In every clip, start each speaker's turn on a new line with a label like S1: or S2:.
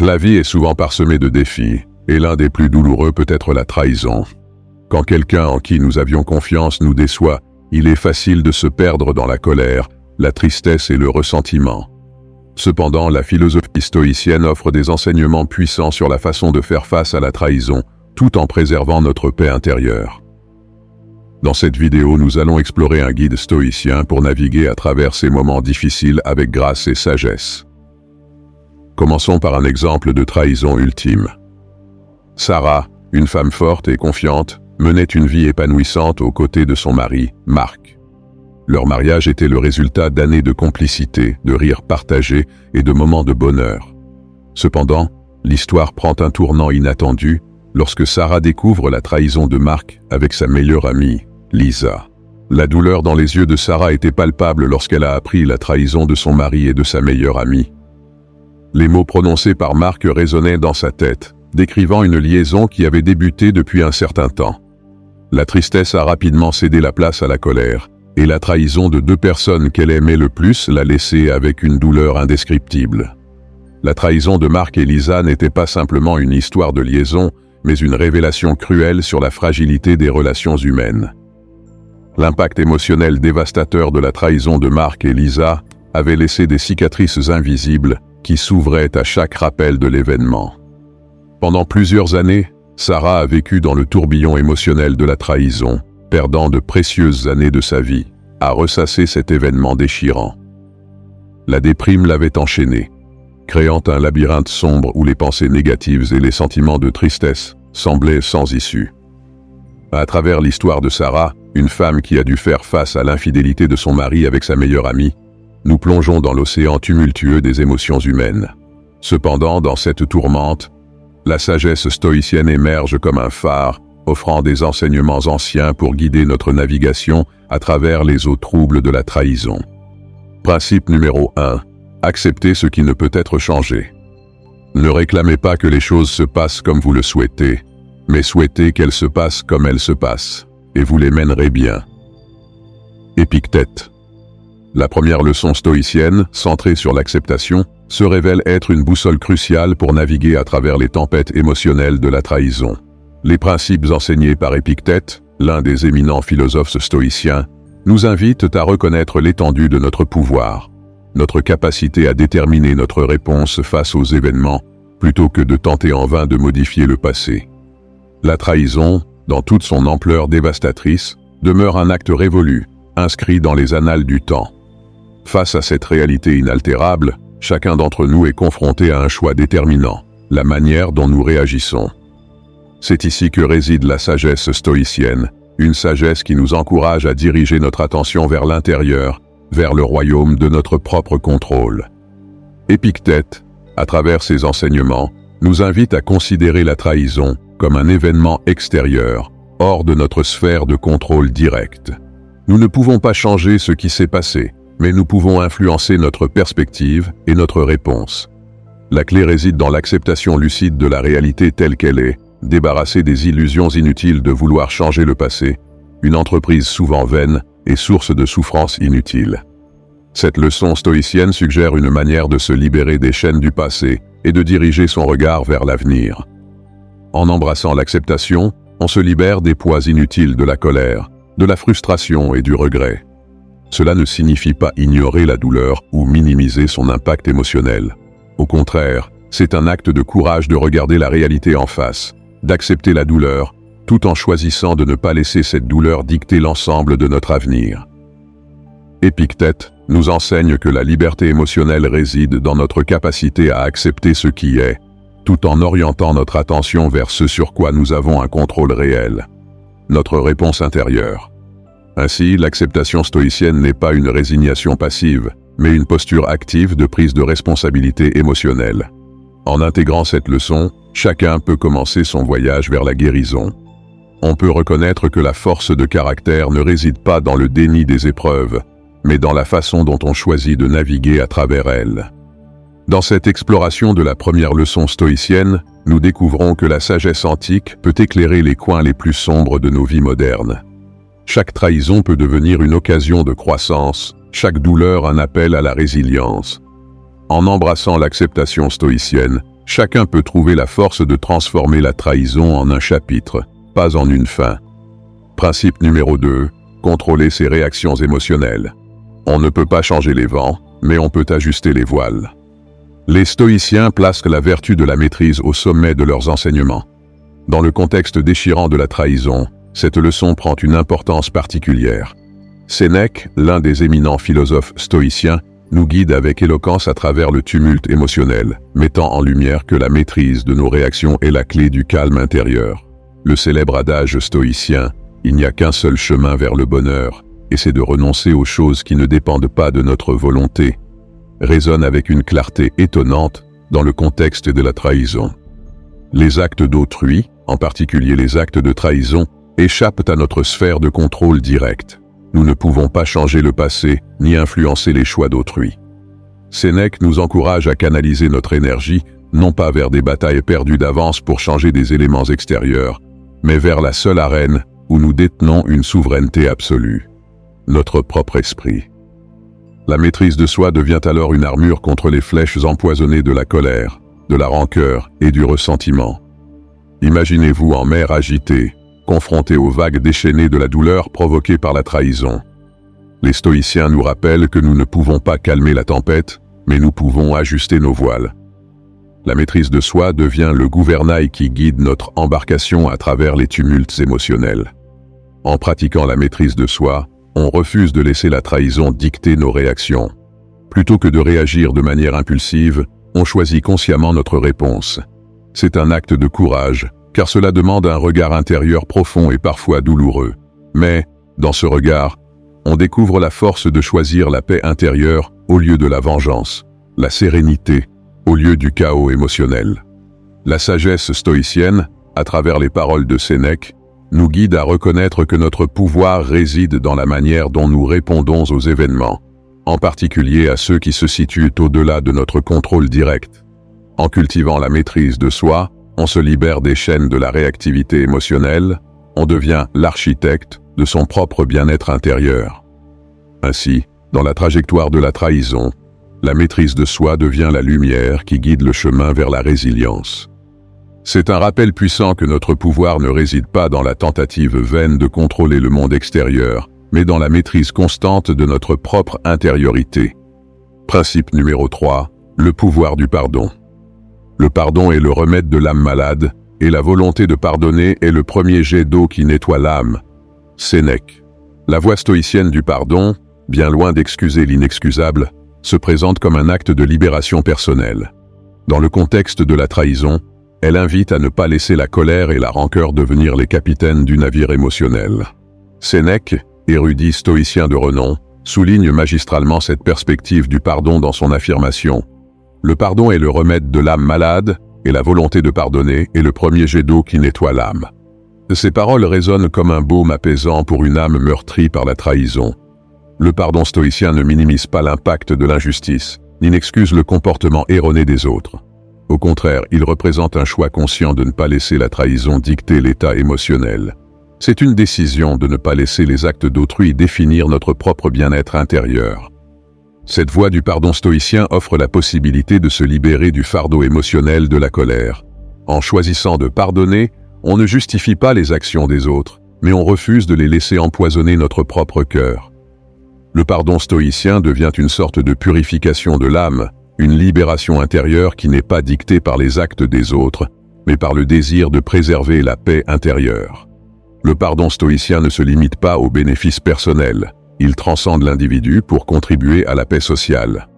S1: La vie est souvent parsemée de défis, et l'un des plus douloureux peut être la trahison. Quand quelqu'un en qui nous avions confiance nous déçoit, il est facile de se perdre dans la colère, la tristesse et le ressentiment. Cependant, la philosophie stoïcienne offre des enseignements puissants sur la façon de faire face à la trahison, tout en préservant notre paix intérieure. Dans cette vidéo, nous allons explorer un guide stoïcien pour naviguer à travers ces moments difficiles avec grâce et sagesse. Commençons par un exemple de trahison ultime. Sarah, une femme forte et confiante, menait une vie épanouissante aux côtés de son mari, Marc. Leur mariage était le résultat d'années de complicité, de rires partagés et de moments de bonheur. Cependant, l'histoire prend un tournant inattendu lorsque Sarah découvre la trahison de Marc avec sa meilleure amie, Lisa. La douleur dans les yeux de Sarah était palpable lorsqu'elle a appris la trahison de son mari et de sa meilleure amie. Les mots prononcés par Marc résonnaient dans sa tête, décrivant une liaison qui avait débuté depuis un certain temps. La tristesse a rapidement cédé la place à la colère, et la trahison de deux personnes qu'elle aimait le plus l'a laissée avec une douleur indescriptible. La trahison de Marc et Lisa n'était pas simplement une histoire de liaison, mais une révélation cruelle sur la fragilité des relations humaines. L'impact émotionnel dévastateur de la trahison de Marc et Lisa avait laissé des cicatrices invisibles qui s'ouvrait à chaque rappel de l'événement. Pendant plusieurs années, Sarah a vécu dans le tourbillon émotionnel de la trahison, perdant de précieuses années de sa vie, à ressasser cet événement déchirant. La déprime l'avait enchaînée, créant un labyrinthe sombre où les pensées négatives et les sentiments de tristesse semblaient sans issue. À travers l'histoire de Sarah, une femme qui a dû faire face à l'infidélité de son mari avec sa meilleure amie, nous plongeons dans l'océan tumultueux des émotions humaines. Cependant, dans cette tourmente, la sagesse stoïcienne émerge comme un phare, offrant des enseignements anciens pour guider notre navigation à travers les eaux troubles de la trahison. Principe numéro 1. Acceptez ce qui ne peut être changé. Ne réclamez pas que les choses se passent comme vous le souhaitez, mais souhaitez qu'elles se passent comme elles se passent, et vous les mènerez bien. Épictète la première leçon stoïcienne, centrée sur l'acceptation, se révèle être une boussole cruciale pour naviguer à travers les tempêtes émotionnelles de la trahison. Les principes enseignés par Épictète, l'un des éminents philosophes stoïciens, nous invitent à reconnaître l'étendue de notre pouvoir, notre capacité à déterminer notre réponse face aux événements, plutôt que de tenter en vain de modifier le passé. La trahison, dans toute son ampleur dévastatrice, demeure un acte révolu, inscrit dans les annales du temps. Face à cette réalité inaltérable, chacun d'entre nous est confronté à un choix déterminant, la manière dont nous réagissons. C'est ici que réside la sagesse stoïcienne, une sagesse qui nous encourage à diriger notre attention vers l'intérieur, vers le royaume de notre propre contrôle. Épictète, à travers ses enseignements, nous invite à considérer la trahison comme un événement extérieur, hors de notre sphère de contrôle direct. Nous ne pouvons pas changer ce qui s'est passé, mais nous pouvons influencer notre perspective et notre réponse. La clé réside dans l'acceptation lucide de la réalité telle qu'elle est, débarrasser des illusions inutiles de vouloir changer le passé, une entreprise souvent vaine et source de souffrances inutiles. Cette leçon stoïcienne suggère une manière de se libérer des chaînes du passé et de diriger son regard vers l'avenir. En embrassant l'acceptation, on se libère des poids inutiles de la colère, de la frustration et du regret. Cela ne signifie pas ignorer la douleur ou minimiser son impact émotionnel. Au contraire, c'est un acte de courage de regarder la réalité en face, d'accepter la douleur, tout en choisissant de ne pas laisser cette douleur dicter l'ensemble de notre avenir. Épictète nous enseigne que la liberté émotionnelle réside dans notre capacité à accepter ce qui est, tout en orientant notre attention vers ce sur quoi nous avons un contrôle réel, notre réponse intérieure. Ainsi, l'acceptation stoïcienne n'est pas une résignation passive, mais une posture active de prise de responsabilité émotionnelle. En intégrant cette leçon, chacun peut commencer son voyage vers la guérison. On peut reconnaître que la force de caractère ne réside pas dans le déni des épreuves, mais dans la façon dont on choisit de naviguer à travers elles. Dans cette exploration de la première leçon stoïcienne, nous découvrons que la sagesse antique peut éclairer les coins les plus sombres de nos vies modernes. Chaque trahison peut devenir une occasion de croissance, chaque douleur un appel à la résilience. En embrassant l'acceptation stoïcienne, Chacun peut trouver la force de transformer la trahison en un chapitre, pas en une fin. Principe numéro 2. Contrôler ses réactions émotionnelles. On ne peut pas changer les vents, mais on peut ajuster les voiles. Les stoïciens placent la vertu de la maîtrise au sommet de leurs enseignements. Dans le contexte déchirant de la trahison, cette leçon prend une importance particulière. Sénèque, l'un des éminents philosophes stoïciens, nous guide avec éloquence à travers le tumulte émotionnel, mettant en lumière que la maîtrise de nos réactions est la clé du calme intérieur. Le célèbre adage stoïcien « Il n'y a qu'un seul chemin vers le bonheur, et c'est de renoncer aux choses qui ne dépendent pas de notre volonté », résonne avec une clarté étonnante dans le contexte de la trahison. Les actes d'autrui, en particulier les actes de trahison, échappent à notre sphère de contrôle direct. Nous ne pouvons pas changer le passé ni influencer les choix d'autrui. Sénèque nous encourage à canaliser notre énergie non pas vers des batailles perdues d'avance pour changer des éléments extérieurs, mais vers la seule arène où nous détenons une souveraineté absolue, notre propre esprit. La maîtrise de soi devient alors une armure contre les flèches empoisonnées de la colère, de la rancœur et du ressentiment. Imaginez-vous en mer agitée, confrontés aux vagues déchaînées de la douleur provoquée par la trahison. Les stoïciens nous rappellent que nous ne pouvons pas calmer la tempête, mais nous pouvons ajuster nos voiles. La maîtrise de soi devient le gouvernail qui guide notre embarcation à travers les tumultes émotionnels. En pratiquant la maîtrise de soi, on refuse de laisser la trahison dicter nos réactions. Plutôt que de réagir de manière impulsive, on choisit consciemment notre réponse. C'est un acte de courage, car cela demande un regard intérieur profond et parfois douloureux. Mais, dans ce regard, on découvre la force de choisir la paix intérieure au lieu de la vengeance, la sérénité au lieu du chaos émotionnel. La sagesse stoïcienne, à travers les paroles de Sénèque, nous guide à reconnaître que notre pouvoir réside dans la manière dont nous répondons aux événements, en particulier à ceux qui se situent au-delà de notre contrôle direct. En cultivant la maîtrise de soi, on se libère des chaînes de la réactivité émotionnelle, on devient l'architecte de son propre bien-être intérieur. Ainsi, dans la trajectoire de la trahison, la maîtrise de soi devient la lumière qui guide le chemin vers la résilience. C'est un rappel puissant que notre pouvoir ne réside pas dans la tentative vaine de contrôler le monde extérieur, mais dans la maîtrise constante de notre propre intériorité. Principe numéro 3. Le pouvoir du pardon. Le pardon est le remède de l'âme malade, et la volonté de pardonner est le premier jet d'eau qui nettoie l'âme. Sénèque. La voie stoïcienne du pardon, bien loin d'excuser l'inexcusable, se présente comme un acte de libération personnelle. Dans le contexte de la trahison, elle invite à ne pas laisser la colère et la rancœur devenir les capitaines du navire émotionnel. Sénèque, érudit stoïcien de renom, souligne magistralement cette perspective du pardon dans son affirmation le pardon est le remède de l'âme malade, et la volonté de pardonner est le premier jet d'eau qui nettoie l'âme. Ces paroles résonnent comme un baume apaisant pour une âme meurtrie par la trahison. Le pardon stoïcien ne minimise pas l'impact de l'injustice, ni n'excuse le comportement erroné des autres. Au contraire, il représente un choix conscient de ne pas laisser la trahison dicter l'état émotionnel. C'est une décision de ne pas laisser les actes d'autrui définir notre propre bien-être intérieur. Cette voie du pardon stoïcien offre la possibilité de se libérer du fardeau émotionnel de la colère. En choisissant de pardonner, on ne justifie pas les actions des autres, mais on refuse de les laisser empoisonner notre propre cœur. Le pardon stoïcien devient une sorte de purification de l'âme, une libération intérieure qui n'est pas dictée par les actes des autres, mais par le désir de préserver la paix intérieure. Le pardon stoïcien ne se limite pas aux bénéfices personnels, il transcende l'individu pour contribuer à la paix sociale.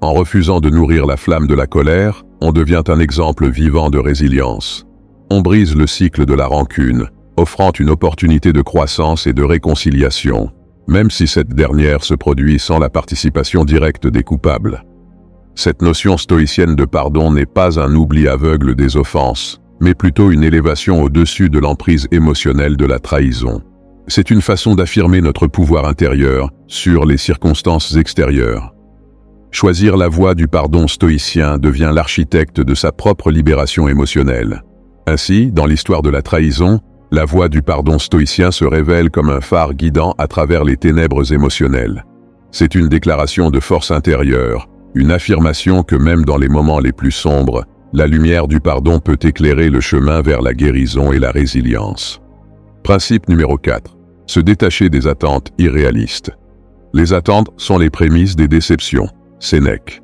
S1: En refusant de nourrir la flamme de la colère, on devient un exemple vivant de résilience. On brise le cycle de la rancune, offrant une opportunité de croissance et de réconciliation, même si cette dernière se produit sans la participation directe des coupables. Cette notion stoïcienne de pardon n'est pas un oubli aveugle des offenses, mais plutôt une élévation au-dessus de l'emprise émotionnelle de la trahison c'est une façon d'affirmer notre pouvoir intérieur sur les circonstances extérieures. Choisir la voie du pardon stoïcien devient l'architecte de sa propre libération émotionnelle. Ainsi, dans l'histoire de la trahison, la voie du pardon stoïcien se révèle comme un phare guidant à travers les ténèbres émotionnelles. C'est une déclaration de force intérieure, une affirmation que même dans les moments les plus sombres, la lumière du pardon peut éclairer le chemin vers la guérison et la résilience. Principe numéro 4. Se détacher des attentes irréalistes. Les attentes sont les prémices des déceptions. Sénèque.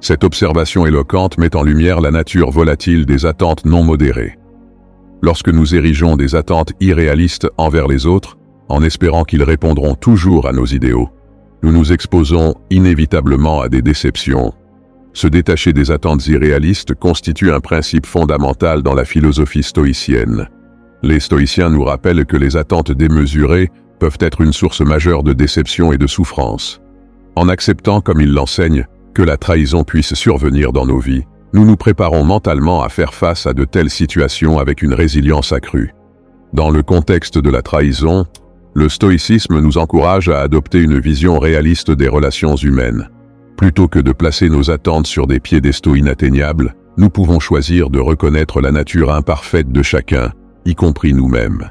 S1: Cette observation éloquente met en lumière la nature volatile des attentes non modérées. Lorsque nous érigeons des attentes irréalistes envers les autres, en espérant qu'ils répondront toujours à nos idéaux, nous nous exposons inévitablement à des déceptions. Se détacher des attentes irréalistes constitue un principe fondamental dans la philosophie stoïcienne. Les stoïciens nous rappellent que les attentes démesurées peuvent être une source majeure de déception et de souffrance. En acceptant, comme ils l'enseignent, que la trahison puisse survenir dans nos vies, nous nous préparons mentalement à faire face à de telles situations avec une résilience accrue. Dans le contexte de la trahison, le stoïcisme nous encourage à adopter une vision réaliste des relations humaines. Plutôt que de placer nos attentes sur des piédestaux inatteignables, nous pouvons choisir de reconnaître la nature imparfaite de chacun, y compris nous-mêmes.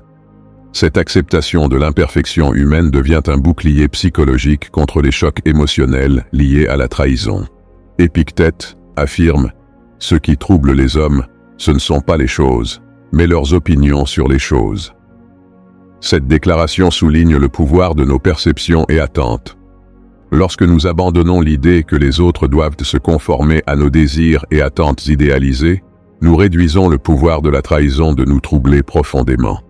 S1: Cette acceptation de l'imperfection humaine devient un bouclier psychologique contre les chocs émotionnels liés à la trahison. Épictète affirme Ce qui trouble les hommes, ce ne sont pas les choses, mais leurs opinions sur les choses. Cette déclaration souligne le pouvoir de nos perceptions et attentes. Lorsque nous abandonnons l'idée que les autres doivent se conformer à nos désirs et attentes idéalisées, nous réduisons le pouvoir de la trahison de nous troubler profondément.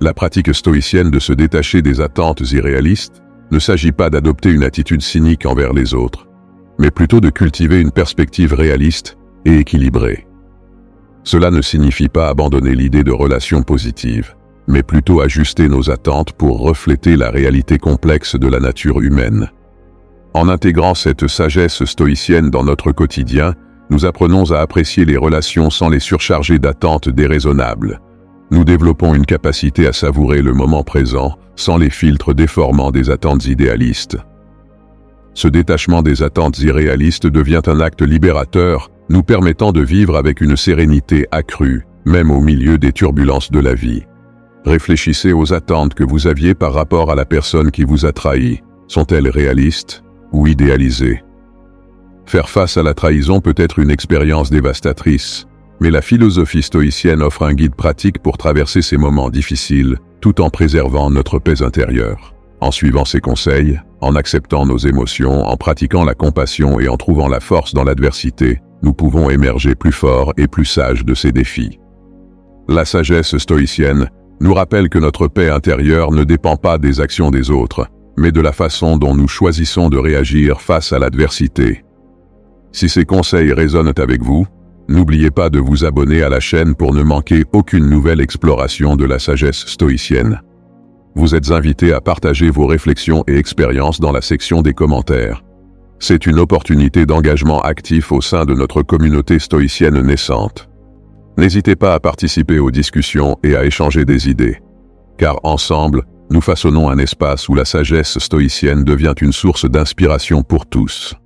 S1: La pratique stoïcienne de se détacher des attentes irréalistes ne s'agit pas d'adopter une attitude cynique envers les autres, mais plutôt de cultiver une perspective réaliste et équilibrée. Cela ne signifie pas abandonner l'idée de relations positives, mais plutôt ajuster nos attentes pour refléter la réalité complexe de la nature humaine. En intégrant cette sagesse stoïcienne dans notre quotidien, nous apprenons à apprécier les relations sans les surcharger d'attentes déraisonnables. Nous développons une capacité à savourer le moment présent sans les filtres déformants des attentes idéalistes. Ce détachement des attentes irréalistes devient un acte libérateur, nous permettant de vivre avec une sérénité accrue, même au milieu des turbulences de la vie. Réfléchissez aux attentes que vous aviez par rapport à la personne qui vous a trahi. Sont-elles réalistes ou idéalisées? Faire face à la trahison peut être une expérience dévastatrice, mais la philosophie stoïcienne offre un guide pratique pour traverser ces moments difficiles tout en préservant notre paix intérieure. En suivant ses conseils, en acceptant nos émotions, en pratiquant la compassion et en trouvant la force dans l'adversité, nous pouvons émerger plus forts et plus sages de ces défis. La sagesse stoïcienne nous rappelle que notre paix intérieure ne dépend pas des actions des autres, mais de la façon dont nous choisissons de réagir face à l'adversité. Si ces conseils résonnent avec vous, n'oubliez pas de vous abonner à la chaîne pour ne manquer aucune nouvelle exploration de la sagesse stoïcienne. Vous êtes invité à partager vos réflexions et expériences dans la section des commentaires. C'est une opportunité d'engagement actif au sein de notre communauté stoïcienne naissante. N'hésitez pas à participer aux discussions et à échanger des idées. Car ensemble, nous façonnons un espace où la sagesse stoïcienne devient une source d'inspiration pour tous.